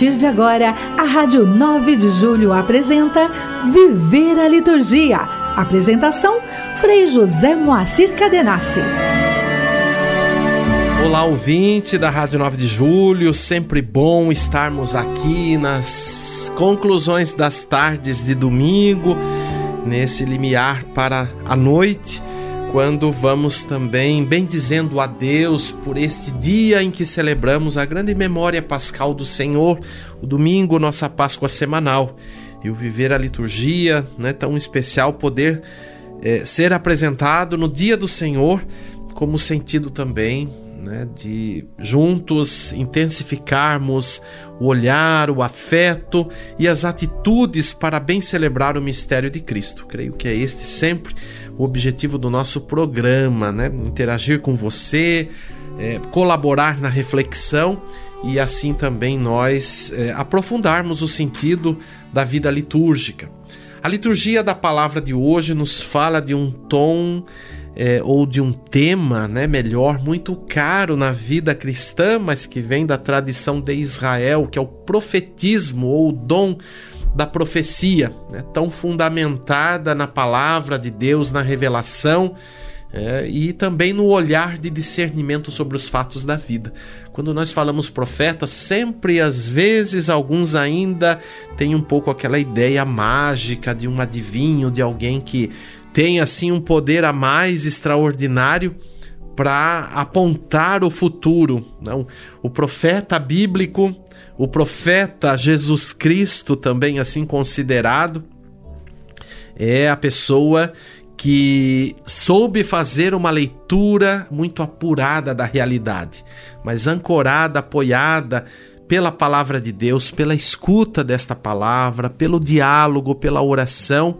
partir de agora, a Rádio 9 de Julho apresenta Viver a Liturgia. Apresentação: Frei José Moacir Cadenassi. Olá, ouvinte da Rádio 9 de Julho, sempre bom estarmos aqui nas conclusões das tardes de domingo, nesse limiar para a noite quando vamos também bendizendo a Deus por este dia em que celebramos a grande memória pascal do Senhor, o domingo, nossa Páscoa semanal. E o viver a liturgia, né, tão especial poder é, ser apresentado no dia do Senhor, como sentido também né, de juntos intensificarmos o olhar, o afeto e as atitudes para bem celebrar o mistério de Cristo. Creio que é este sempre o objetivo do nosso programa, né? Interagir com você, é, colaborar na reflexão e assim também nós é, aprofundarmos o sentido da vida litúrgica. A liturgia da palavra de hoje nos fala de um tom é, ou de um tema, né, melhor, muito caro na vida cristã, mas que vem da tradição de Israel, que é o profetismo ou o dom da profecia, né, tão fundamentada na palavra de Deus, na revelação. É, e também no olhar de discernimento sobre os fatos da vida. Quando nós falamos profeta, sempre às vezes alguns ainda têm um pouco aquela ideia mágica de um adivinho, de alguém que tem assim um poder a mais extraordinário para apontar o futuro. Não, o profeta bíblico, o profeta Jesus Cristo também assim considerado é a pessoa que soube fazer uma leitura muito apurada da realidade, mas ancorada, apoiada pela palavra de Deus, pela escuta desta palavra, pelo diálogo, pela oração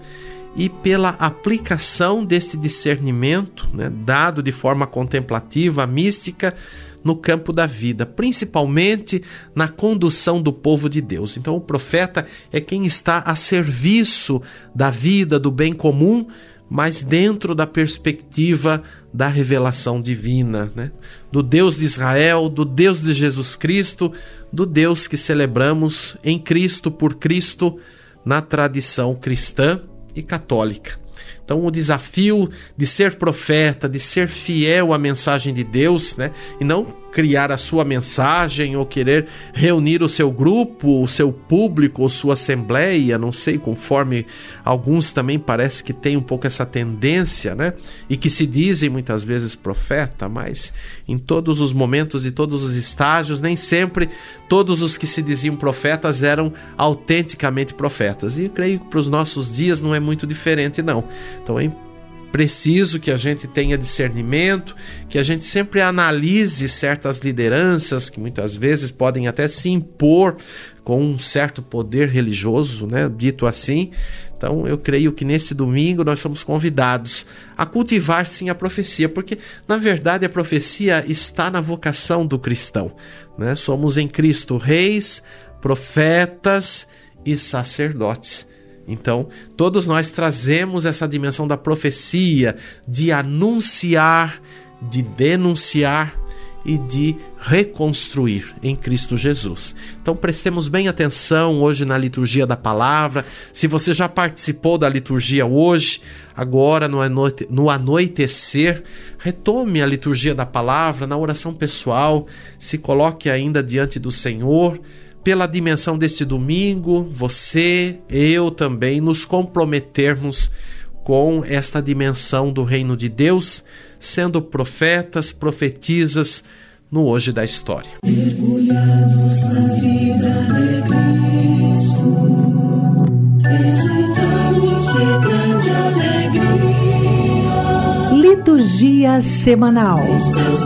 e pela aplicação deste discernimento, né, dado de forma contemplativa, mística, no campo da vida, principalmente na condução do povo de Deus. Então, o profeta é quem está a serviço da vida, do bem comum, mas dentro da perspectiva da revelação divina, né? do Deus de Israel, do Deus de Jesus Cristo, do Deus que celebramos em Cristo, por Cristo, na tradição cristã e católica. Então, o desafio de ser profeta, de ser fiel à mensagem de Deus, né? E não criar a sua mensagem ou querer reunir o seu grupo, o seu público ou sua assembleia, não sei, conforme alguns também parece que tem um pouco essa tendência, né? E que se dizem muitas vezes profeta, mas em todos os momentos e todos os estágios, nem sempre todos os que se diziam profetas eram autenticamente profetas. E creio que para os nossos dias não é muito diferente, não. Então é preciso que a gente tenha discernimento, que a gente sempre analise certas lideranças que muitas vezes podem até se impor com um certo poder religioso, né, dito assim. Então, eu creio que nesse domingo nós somos convidados a cultivar sim a profecia, porque na verdade a profecia está na vocação do cristão, né? Somos em Cristo reis, profetas e sacerdotes. Então, todos nós trazemos essa dimensão da profecia, de anunciar, de denunciar e de reconstruir em Cristo Jesus. Então prestemos bem atenção hoje na liturgia da palavra. Se você já participou da liturgia hoje, agora no, anoite, no anoitecer, retome a liturgia da palavra na oração pessoal, se coloque ainda diante do Senhor pela dimensão desse domingo, você, eu também, nos comprometermos com esta dimensão do reino de Deus, sendo profetas, profetizas no hoje da história. Mergulhados na vida de Cristo, de grande alegria. Liturgia semanal. Os seus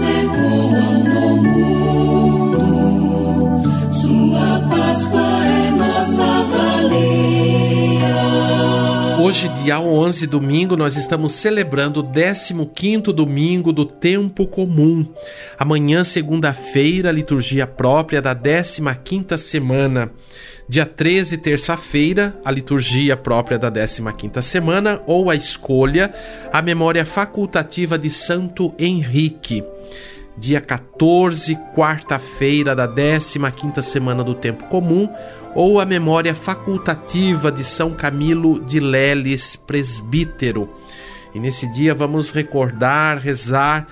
ecoam no mundo. Hoje, dia 11, domingo, nós estamos celebrando o 15º domingo do tempo comum. Amanhã, segunda-feira, liturgia própria da 15ª semana. Dia 13, terça-feira, a liturgia própria da 15ª semana ou a escolha, a memória facultativa de Santo Henrique. Dia 14, quarta-feira da 15ª semana do tempo comum, ou a memória facultativa de São Camilo de Leles, presbítero. E nesse dia vamos recordar, rezar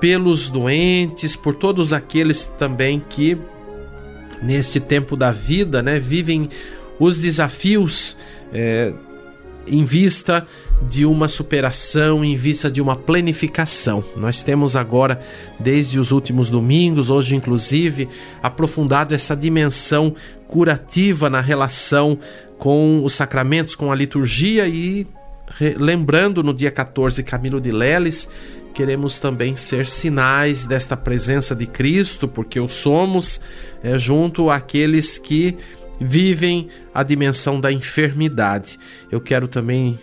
pelos doentes, por todos aqueles também que neste tempo da vida, né, vivem os desafios é, em vista de uma superação, em vista de uma planificação. Nós temos agora, desde os últimos domingos, hoje inclusive, aprofundado essa dimensão curativa na relação com os sacramentos, com a liturgia e lembrando no dia 14 Camilo de Leles, queremos também ser sinais desta presença de Cristo, porque o somos é, junto àqueles que vivem a dimensão da enfermidade. Eu quero também,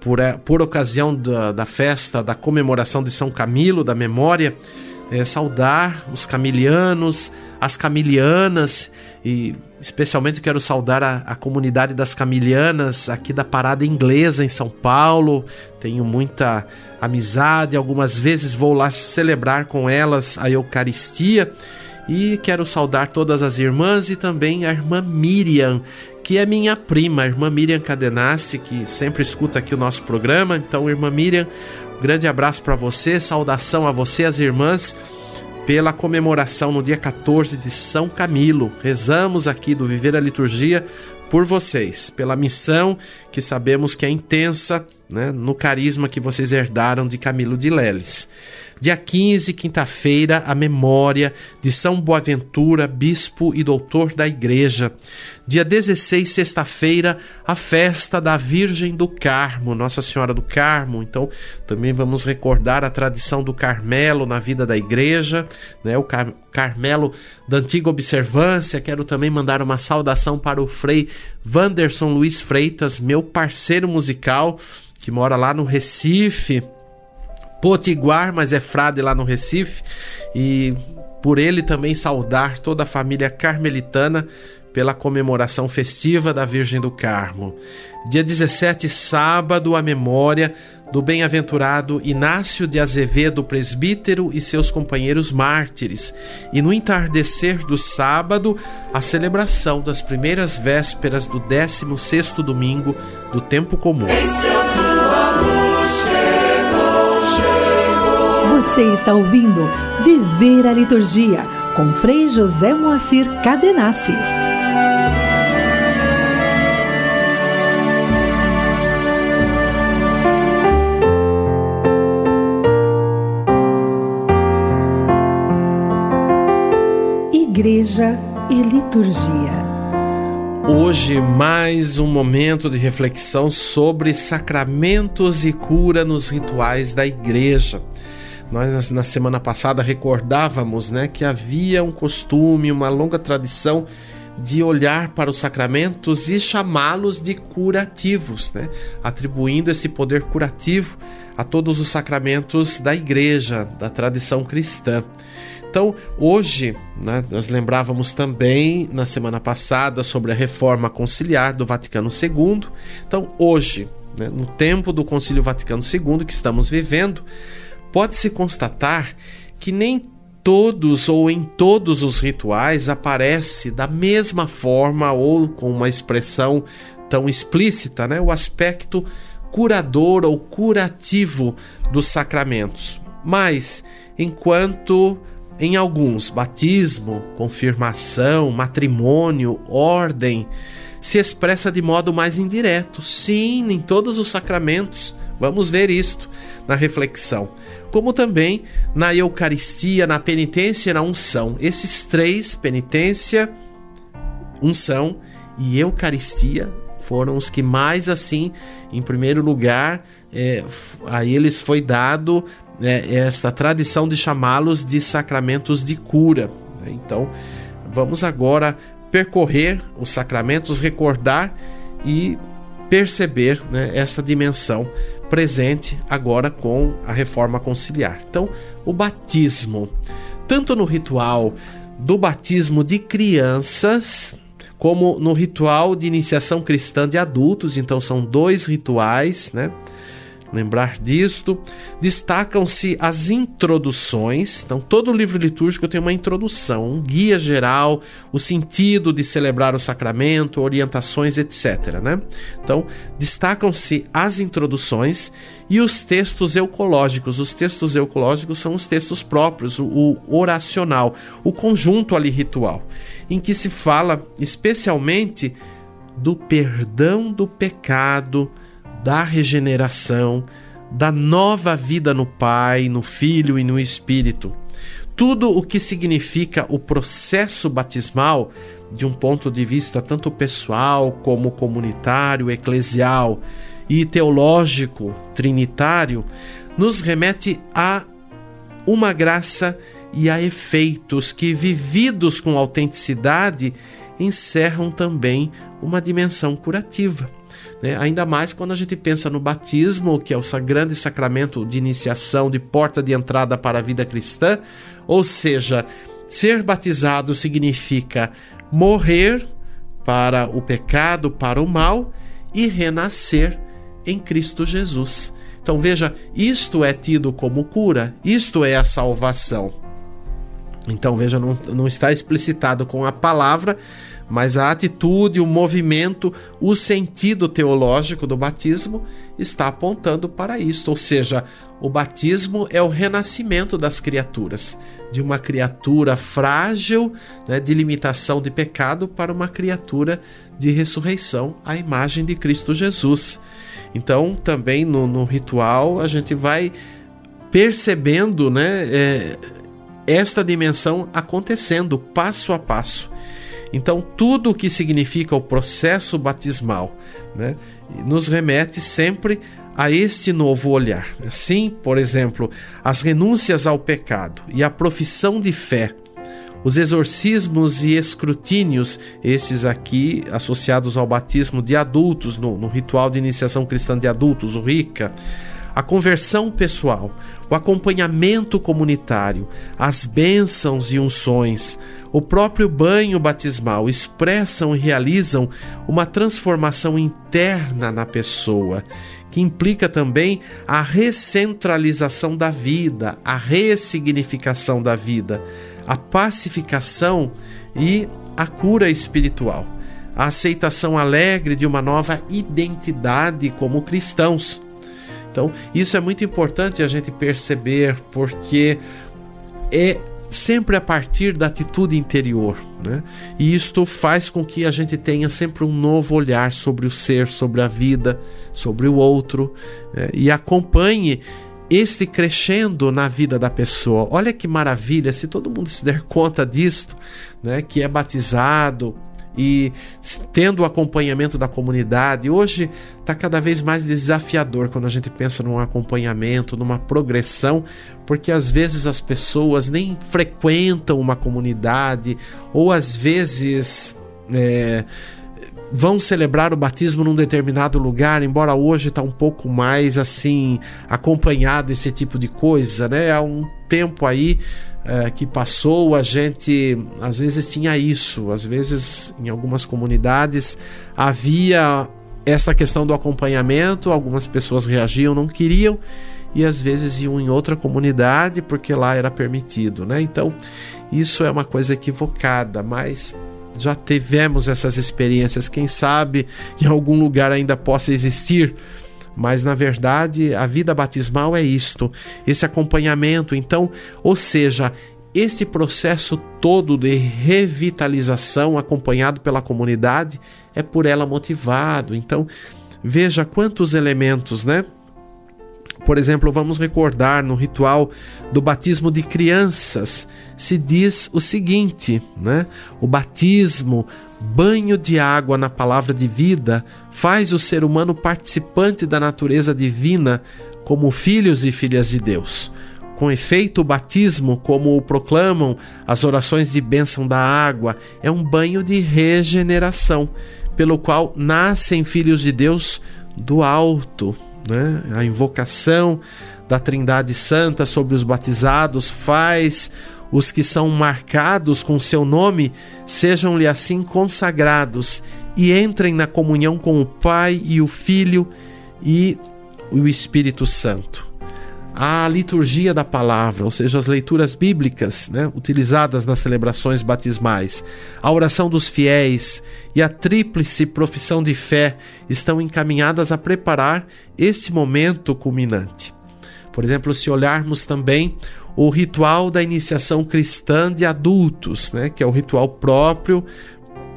por, por ocasião da, da festa, da comemoração de São Camilo, da memória, é, saudar os camilianos, as camilianas e especialmente quero saudar a, a, comunidade das camilianas aqui da Parada Inglesa em São Paulo. Tenho muita amizade, algumas vezes vou lá celebrar com elas a Eucaristia e quero saudar todas as irmãs e também a irmã Miriam, que é minha prima, a irmã Miriam Cadenassi, que sempre escuta aqui o nosso programa. Então, irmã Miriam, um grande abraço para você, saudação a você, as irmãs, pela comemoração no dia 14 de São Camilo. Rezamos aqui do Viver a Liturgia por vocês, pela missão que sabemos que é intensa, né, no carisma que vocês herdaram de Camilo de Leles. Dia 15, quinta-feira, a memória de São Boaventura, bispo e doutor da Igreja. Dia 16, sexta-feira, a festa da Virgem do Carmo, Nossa Senhora do Carmo. Então, também vamos recordar a tradição do Carmelo na vida da Igreja, né? o Car Carmelo da antiga observância. Quero também mandar uma saudação para o Frei Wanderson Luiz Freitas, meu parceiro musical, que mora lá no Recife potiguar, mas é frade lá no Recife, e por ele também saudar toda a família carmelitana pela comemoração festiva da Virgem do Carmo. Dia 17, sábado, a memória do bem-aventurado Inácio de Azevedo, presbítero, e seus companheiros mártires, e no entardecer do sábado, a celebração das primeiras vésperas do 16º domingo do tempo comum. Você está ouvindo Viver a Liturgia com Frei José Moacir Cadenassi. Igreja e Liturgia. Hoje, mais um momento de reflexão sobre sacramentos e cura nos rituais da igreja. Nós na semana passada recordávamos, né, que havia um costume, uma longa tradição de olhar para os sacramentos e chamá-los de curativos, né? atribuindo esse poder curativo a todos os sacramentos da igreja, da tradição cristã. Então, hoje, né, nós lembrávamos também na semana passada sobre a reforma conciliar do Vaticano II. Então, hoje, né, no tempo do Concílio Vaticano II que estamos vivendo, pode-se constatar que nem todos ou em todos os rituais aparece da mesma forma ou com uma expressão tão explícita, né, o aspecto curador ou curativo dos sacramentos. Mas enquanto em alguns batismo, confirmação, matrimônio, ordem se expressa de modo mais indireto. Sim, em todos os sacramentos. Vamos ver isto na reflexão como também na Eucaristia, na penitência e na unção. Esses três, penitência, unção e Eucaristia, foram os que mais assim, em primeiro lugar, é, a eles foi dado é, esta tradição de chamá-los de sacramentos de cura. Então, vamos agora percorrer os sacramentos, recordar e perceber né, essa dimensão presente agora com a reforma conciliar. Então, o batismo, tanto no ritual do batismo de crianças, como no ritual de iniciação cristã de adultos, então são dois rituais, né? Lembrar disto. Destacam-se as introduções. Então, todo livro litúrgico tem uma introdução, um guia geral, o sentido de celebrar o sacramento, orientações, etc. Né? Então, destacam-se as introduções e os textos eucológicos. Os textos eucológicos são os textos próprios, o, o oracional, o conjunto ali ritual, em que se fala especialmente do perdão do pecado da regeneração, da nova vida no Pai, no Filho e no Espírito. Tudo o que significa o processo batismal, de um ponto de vista tanto pessoal como comunitário, eclesial e teológico, trinitário, nos remete a uma graça e a efeitos que, vividos com autenticidade, encerram também uma dimensão curativa. Né? Ainda mais quando a gente pensa no batismo, que é o grande sacramento de iniciação, de porta de entrada para a vida cristã, ou seja, ser batizado significa morrer para o pecado, para o mal e renascer em Cristo Jesus. Então veja, isto é tido como cura, isto é a salvação. Então veja, não, não está explicitado com a palavra, mas a atitude, o movimento, o sentido teológico do batismo está apontando para isto, ou seja, o batismo é o renascimento das criaturas, de uma criatura frágil, né, de limitação de pecado, para uma criatura de ressurreição, à imagem de Cristo Jesus. Então, também no, no ritual, a gente vai percebendo né, é, esta dimensão acontecendo passo a passo. Então, tudo o que significa o processo batismal né, nos remete sempre a este novo olhar. Assim, por exemplo, as renúncias ao pecado e a profissão de fé, os exorcismos e escrutínios, esses aqui associados ao batismo de adultos, no, no ritual de iniciação cristã de adultos, o RICA, a conversão pessoal, o acompanhamento comunitário, as bênçãos e unções, o próprio banho batismal expressam e realizam uma transformação interna na pessoa, que implica também a recentralização da vida, a ressignificação da vida, a pacificação e a cura espiritual, a aceitação alegre de uma nova identidade como cristãos. Então, isso é muito importante a gente perceber, porque é sempre a partir da atitude interior. Né? E isto faz com que a gente tenha sempre um novo olhar sobre o ser, sobre a vida, sobre o outro né? e acompanhe este crescendo na vida da pessoa. Olha que maravilha se todo mundo se der conta disto, né? que é batizado, e tendo o acompanhamento da comunidade. Hoje está cada vez mais desafiador quando a gente pensa num acompanhamento, numa progressão, porque às vezes as pessoas nem frequentam uma comunidade ou às vezes. É, vão celebrar o batismo num determinado lugar, embora hoje está um pouco mais assim acompanhado esse tipo de coisa, né? Há um tempo aí é, que passou, a gente às vezes tinha isso, às vezes em algumas comunidades havia essa questão do acompanhamento, algumas pessoas reagiam, não queriam, e às vezes iam em outra comunidade porque lá era permitido, né? Então, isso é uma coisa equivocada, mas já tivemos essas experiências, quem sabe em algum lugar ainda possa existir mas na verdade a vida batismal é isto, esse acompanhamento. Então, ou seja, esse processo todo de revitalização acompanhado pela comunidade é por ela motivado. Então, veja quantos elementos, né? Por exemplo, vamos recordar no ritual do batismo de crianças, se diz o seguinte, né? O batismo banho de água na palavra de vida faz o ser humano participante da natureza divina como filhos e filhas de Deus. Com efeito, o batismo, como o proclamam as orações de bênção da água, é um banho de regeneração, pelo qual nascem filhos de Deus do alto. Né? A invocação da Trindade Santa sobre os batizados faz os que são marcados com seu nome sejam-lhe assim consagrados e entrem na comunhão com o Pai e o Filho e o Espírito Santo a liturgia da palavra, ou seja, as leituras bíblicas né, utilizadas nas celebrações batismais, a oração dos fiéis e a tríplice profissão de fé estão encaminhadas a preparar esse momento culminante. Por exemplo, se olharmos também o ritual da iniciação cristã de adultos, né, que é o ritual próprio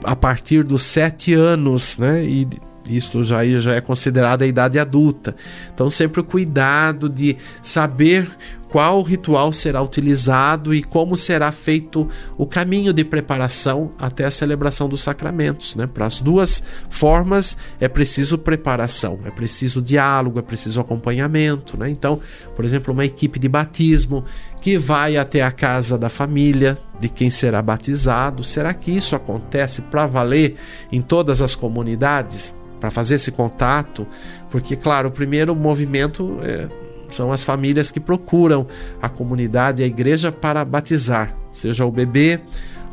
a partir dos sete anos, né, e isto já, já é considerada a idade adulta. Então, sempre o cuidado de saber qual ritual será utilizado e como será feito o caminho de preparação até a celebração dos sacramentos. Né? Para as duas formas é preciso preparação, é preciso diálogo, é preciso acompanhamento. Né? Então, por exemplo, uma equipe de batismo que vai até a casa da família de quem será batizado. Será que isso acontece para valer em todas as comunidades? Para fazer esse contato, porque, claro, o primeiro movimento é, são as famílias que procuram a comunidade, a igreja para batizar, seja o bebê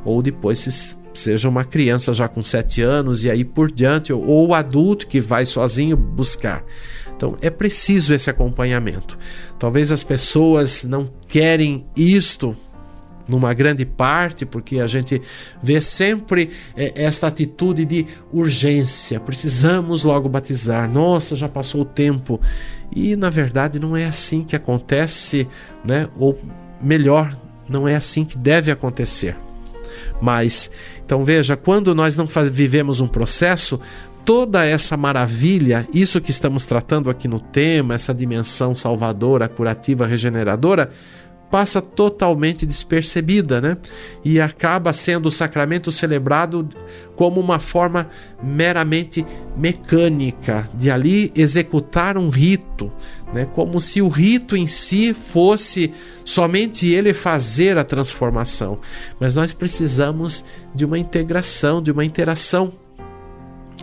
ou depois se, seja uma criança já com sete anos e aí por diante, ou, ou o adulto que vai sozinho buscar. Então é preciso esse acompanhamento. Talvez as pessoas não querem isto numa grande parte, porque a gente vê sempre é, esta atitude de urgência, precisamos logo batizar, nossa, já passou o tempo. E na verdade não é assim que acontece, né? Ou melhor, não é assim que deve acontecer. Mas, então veja, quando nós não vivemos um processo, toda essa maravilha, isso que estamos tratando aqui no tema, essa dimensão salvadora, curativa, regeneradora, passa totalmente despercebida, né? E acaba sendo o sacramento celebrado como uma forma meramente mecânica de ali executar um rito, né? Como se o rito em si fosse somente ele fazer a transformação. Mas nós precisamos de uma integração, de uma interação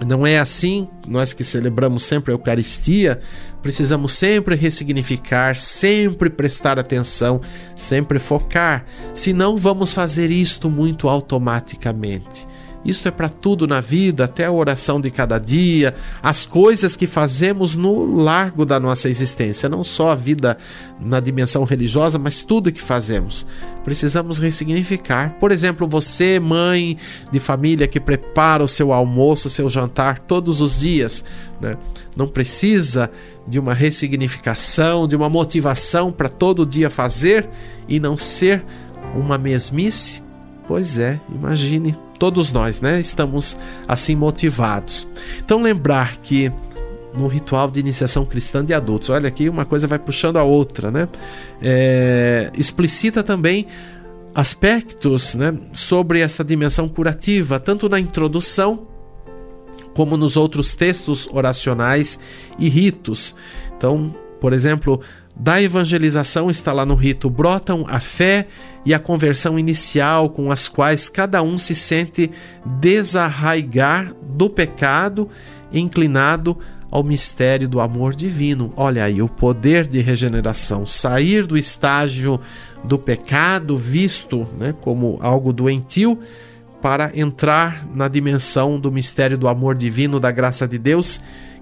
não é assim, nós que celebramos sempre a Eucaristia, precisamos sempre ressignificar, sempre prestar atenção, sempre focar, senão vamos fazer isto muito automaticamente. Isso é para tudo na vida, até a oração de cada dia, as coisas que fazemos no largo da nossa existência, não só a vida na dimensão religiosa, mas tudo que fazemos. Precisamos ressignificar. Por exemplo, você, mãe de família que prepara o seu almoço, o seu jantar todos os dias, né? não precisa de uma ressignificação, de uma motivação para todo dia fazer e não ser uma mesmice? Pois é, imagine todos nós, né, estamos assim motivados. Então lembrar que no ritual de iniciação cristã de adultos, olha aqui uma coisa vai puxando a outra, né? É, explicita também aspectos, né, sobre essa dimensão curativa, tanto na introdução como nos outros textos oracionais e ritos. Então, por exemplo, da evangelização está lá no rito, brotam a fé e a conversão inicial com as quais cada um se sente desarraigar do pecado, inclinado ao mistério do amor divino. Olha aí, o poder de regeneração, sair do estágio do pecado visto né, como algo doentio para entrar na dimensão do mistério do amor divino, da graça de Deus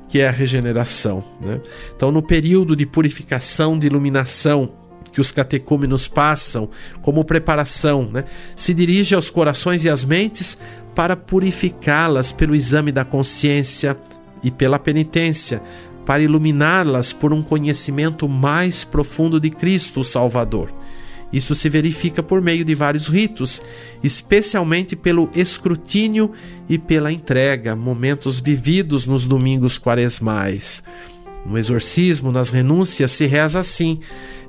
que é a regeneração. Né? Então, no período de purificação, de iluminação que os catecúmenos passam como preparação, né? se dirige aos corações e às mentes para purificá-las pelo exame da consciência e pela penitência, para iluminá-las por um conhecimento mais profundo de Cristo, o Salvador. Isso se verifica por meio de vários ritos, especialmente pelo escrutínio e pela entrega, momentos vividos nos domingos quaresmais. No exorcismo, nas renúncias, se reza assim: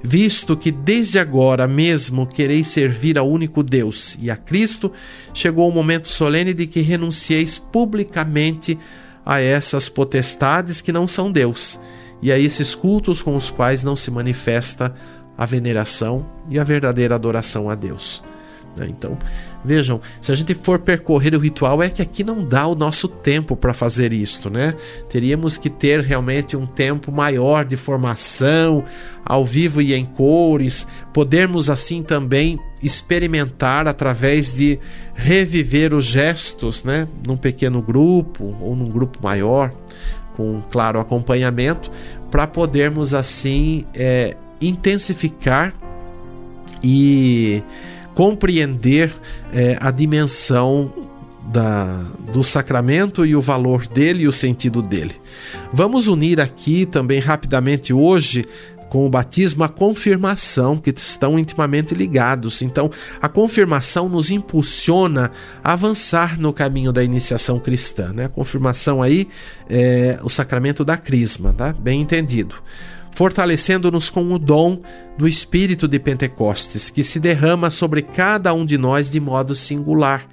Visto que desde agora mesmo quereis servir ao único Deus e a Cristo, chegou o momento solene de que renuncieis publicamente a essas potestades que não são Deus e a esses cultos com os quais não se manifesta a veneração e a verdadeira adoração a Deus. Né? Então, vejam, se a gente for percorrer o ritual, é que aqui não dá o nosso tempo para fazer isto, né? Teríamos que ter realmente um tempo maior de formação, ao vivo e em cores, podermos assim também experimentar através de reviver os gestos, né? Num pequeno grupo ou num grupo maior, com claro acompanhamento, para podermos assim é, intensificar e compreender é, a dimensão da, do sacramento e o valor dele e o sentido dele. Vamos unir aqui também rapidamente hoje com o batismo a confirmação, que estão intimamente ligados. Então, a confirmação nos impulsiona a avançar no caminho da iniciação cristã. Né? A confirmação aí é o sacramento da crisma, tá? bem entendido fortalecendo-nos com o dom do Espírito de Pentecostes, que se derrama sobre cada um de nós de modo singular,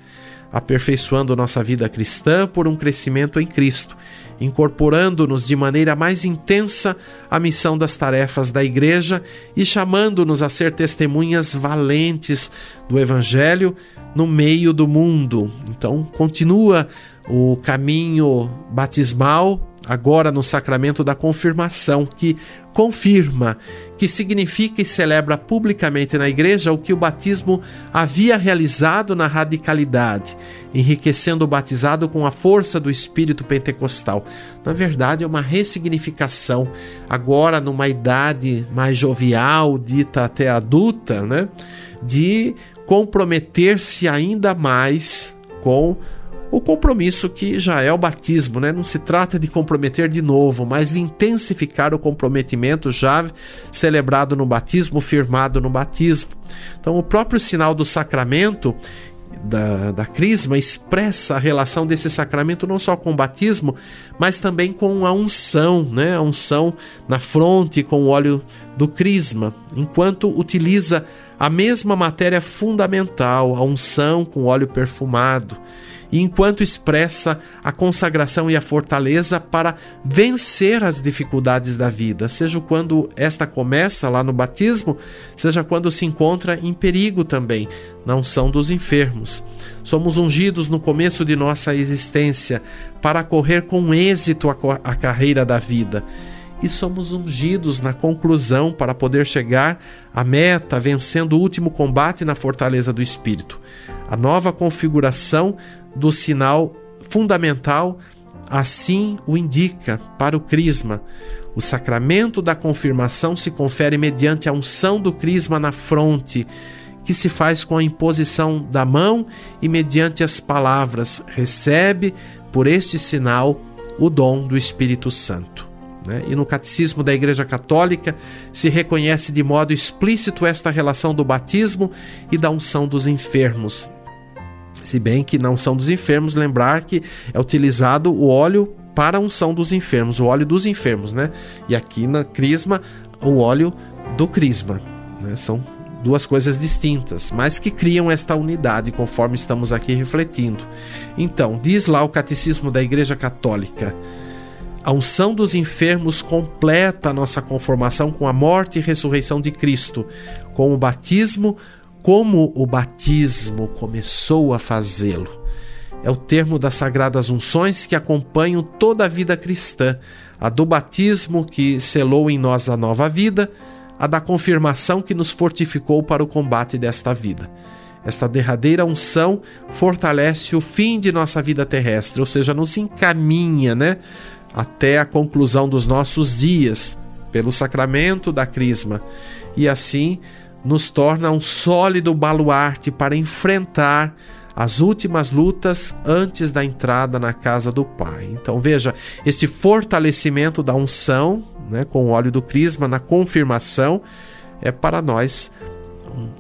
aperfeiçoando nossa vida cristã por um crescimento em Cristo incorporando-nos de maneira mais intensa à missão das tarefas da Igreja e chamando-nos a ser testemunhas valentes do Evangelho no meio do mundo. Então, continua o caminho batismal agora no sacramento da confirmação, que confirma, que significa e celebra publicamente na igreja o que o batismo havia realizado na radicalidade, enriquecendo o batizado com a força do espírito pentecostal. Na verdade, é uma ressignificação, agora numa idade mais jovial, dita até adulta, né, de comprometer-se ainda mais com o compromisso que já é o batismo, né? Não se trata de comprometer de novo, mas de intensificar o comprometimento já celebrado no batismo, firmado no batismo. Então, o próprio sinal do sacramento da, da crisma expressa a relação desse sacramento não só com o batismo, mas também com a unção, né? A unção na fronte com o óleo do crisma, enquanto utiliza a mesma matéria fundamental, a unção com óleo perfumado e enquanto expressa a consagração e a fortaleza para vencer as dificuldades da vida, seja quando esta começa lá no batismo, seja quando se encontra em perigo também, na unção dos enfermos. Somos ungidos no começo de nossa existência para correr com êxito a, a carreira da vida e somos ungidos na conclusão para poder chegar à meta, vencendo o último combate na fortaleza do Espírito. A nova configuração do sinal fundamental assim o indica para o crisma. O sacramento da confirmação se confere mediante a unção do crisma na fronte, que se faz com a imposição da mão e mediante as palavras. Recebe por este sinal o dom do Espírito Santo. Né? E no Catecismo da Igreja Católica se reconhece de modo explícito esta relação do batismo e da unção dos enfermos. Se bem que na unção dos enfermos, lembrar que é utilizado o óleo para a unção dos enfermos, o óleo dos enfermos, né? E aqui na crisma, o óleo do crisma. Né? São duas coisas distintas, mas que criam esta unidade, conforme estamos aqui refletindo. Então, diz lá o Catecismo da Igreja Católica. A unção dos enfermos completa a nossa conformação com a morte e ressurreição de Cristo, com o batismo, como o batismo começou a fazê-lo. É o termo das sagradas unções que acompanham toda a vida cristã, a do batismo que selou em nós a nova vida, a da confirmação que nos fortificou para o combate desta vida. Esta derradeira unção fortalece o fim de nossa vida terrestre, ou seja, nos encaminha, né, até a conclusão dos nossos dias pelo sacramento da crisma. E assim, nos torna um sólido baluarte para enfrentar as últimas lutas antes da entrada na casa do Pai. Então veja, esse fortalecimento da unção, né, com o óleo do crisma na confirmação, é para nós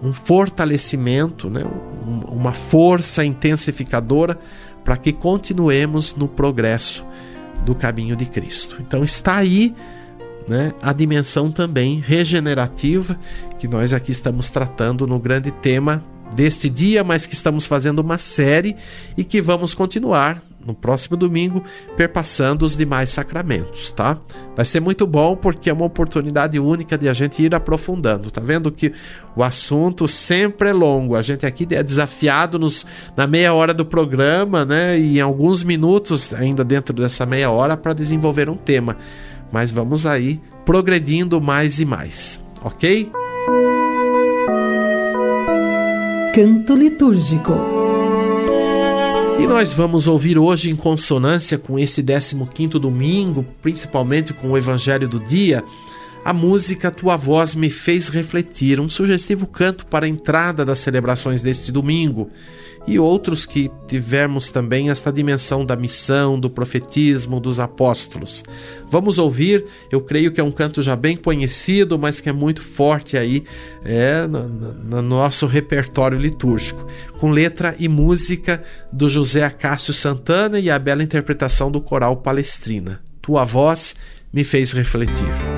um, fortalecimento, né, um, uma força intensificadora para que continuemos no progresso do caminho de Cristo. Então está aí né, a dimensão também regenerativa que nós aqui estamos tratando no grande tema deste dia, mas que estamos fazendo uma série e que vamos continuar no próximo domingo perpassando os demais sacramentos, tá? Vai ser muito bom porque é uma oportunidade única de a gente ir aprofundando. Tá vendo que o assunto sempre é longo. A gente aqui é desafiado nos, na meia hora do programa, né? E em alguns minutos ainda dentro dessa meia hora para desenvolver um tema mas vamos aí progredindo mais e mais, ok? Canto litúrgico. E nós vamos ouvir hoje, em consonância com esse 15 domingo, principalmente com o Evangelho do dia, a música Tua Voz Me Fez Refletir, um sugestivo canto para a entrada das celebrações deste domingo e outros que tivermos também esta dimensão da missão, do profetismo, dos apóstolos. Vamos ouvir, eu creio que é um canto já bem conhecido, mas que é muito forte aí é, no, no nosso repertório litúrgico, com letra e música do José Acácio Santana e a bela interpretação do coral Palestrina. Tua voz me fez refletir.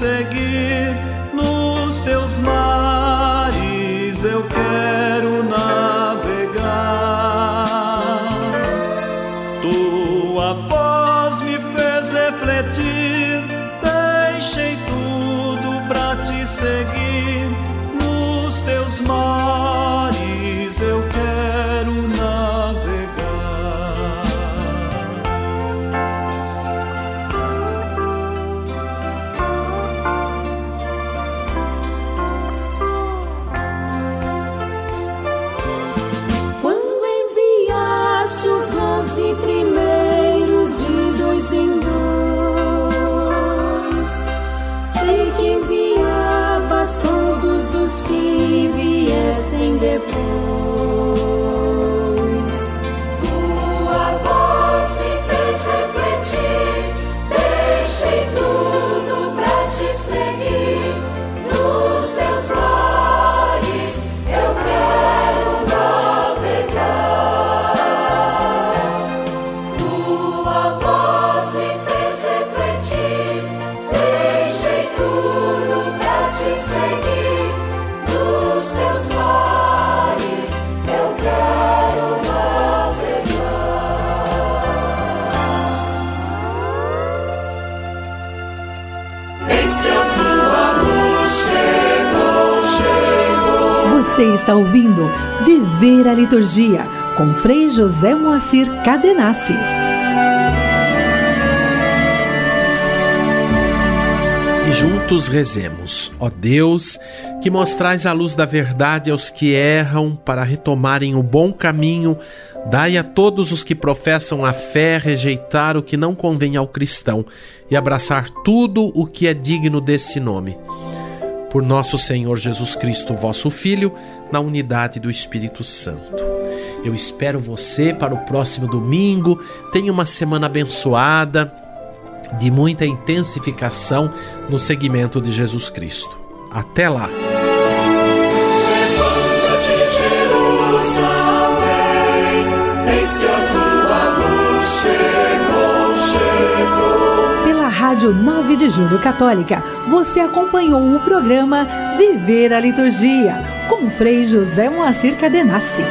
Seguir nos teus mares, eu quero navegar. Liturgia com Frei José Moacir Cadenassi. E juntos rezemos, ó Deus, que mostrais a luz da verdade aos que erram para retomarem o bom caminho, dai a todos os que professam a fé rejeitar o que não convém ao cristão e abraçar tudo o que é digno desse nome por nosso Senhor Jesus Cristo, vosso Filho, na unidade do Espírito Santo. Eu espero você para o próximo domingo. Tenha uma semana abençoada, de muita intensificação no seguimento de Jesus Cristo. Até lá! Rádio 9 de Julho Católica, você acompanhou o programa Viver a Liturgia, com Frei José Moacir Cadenassi.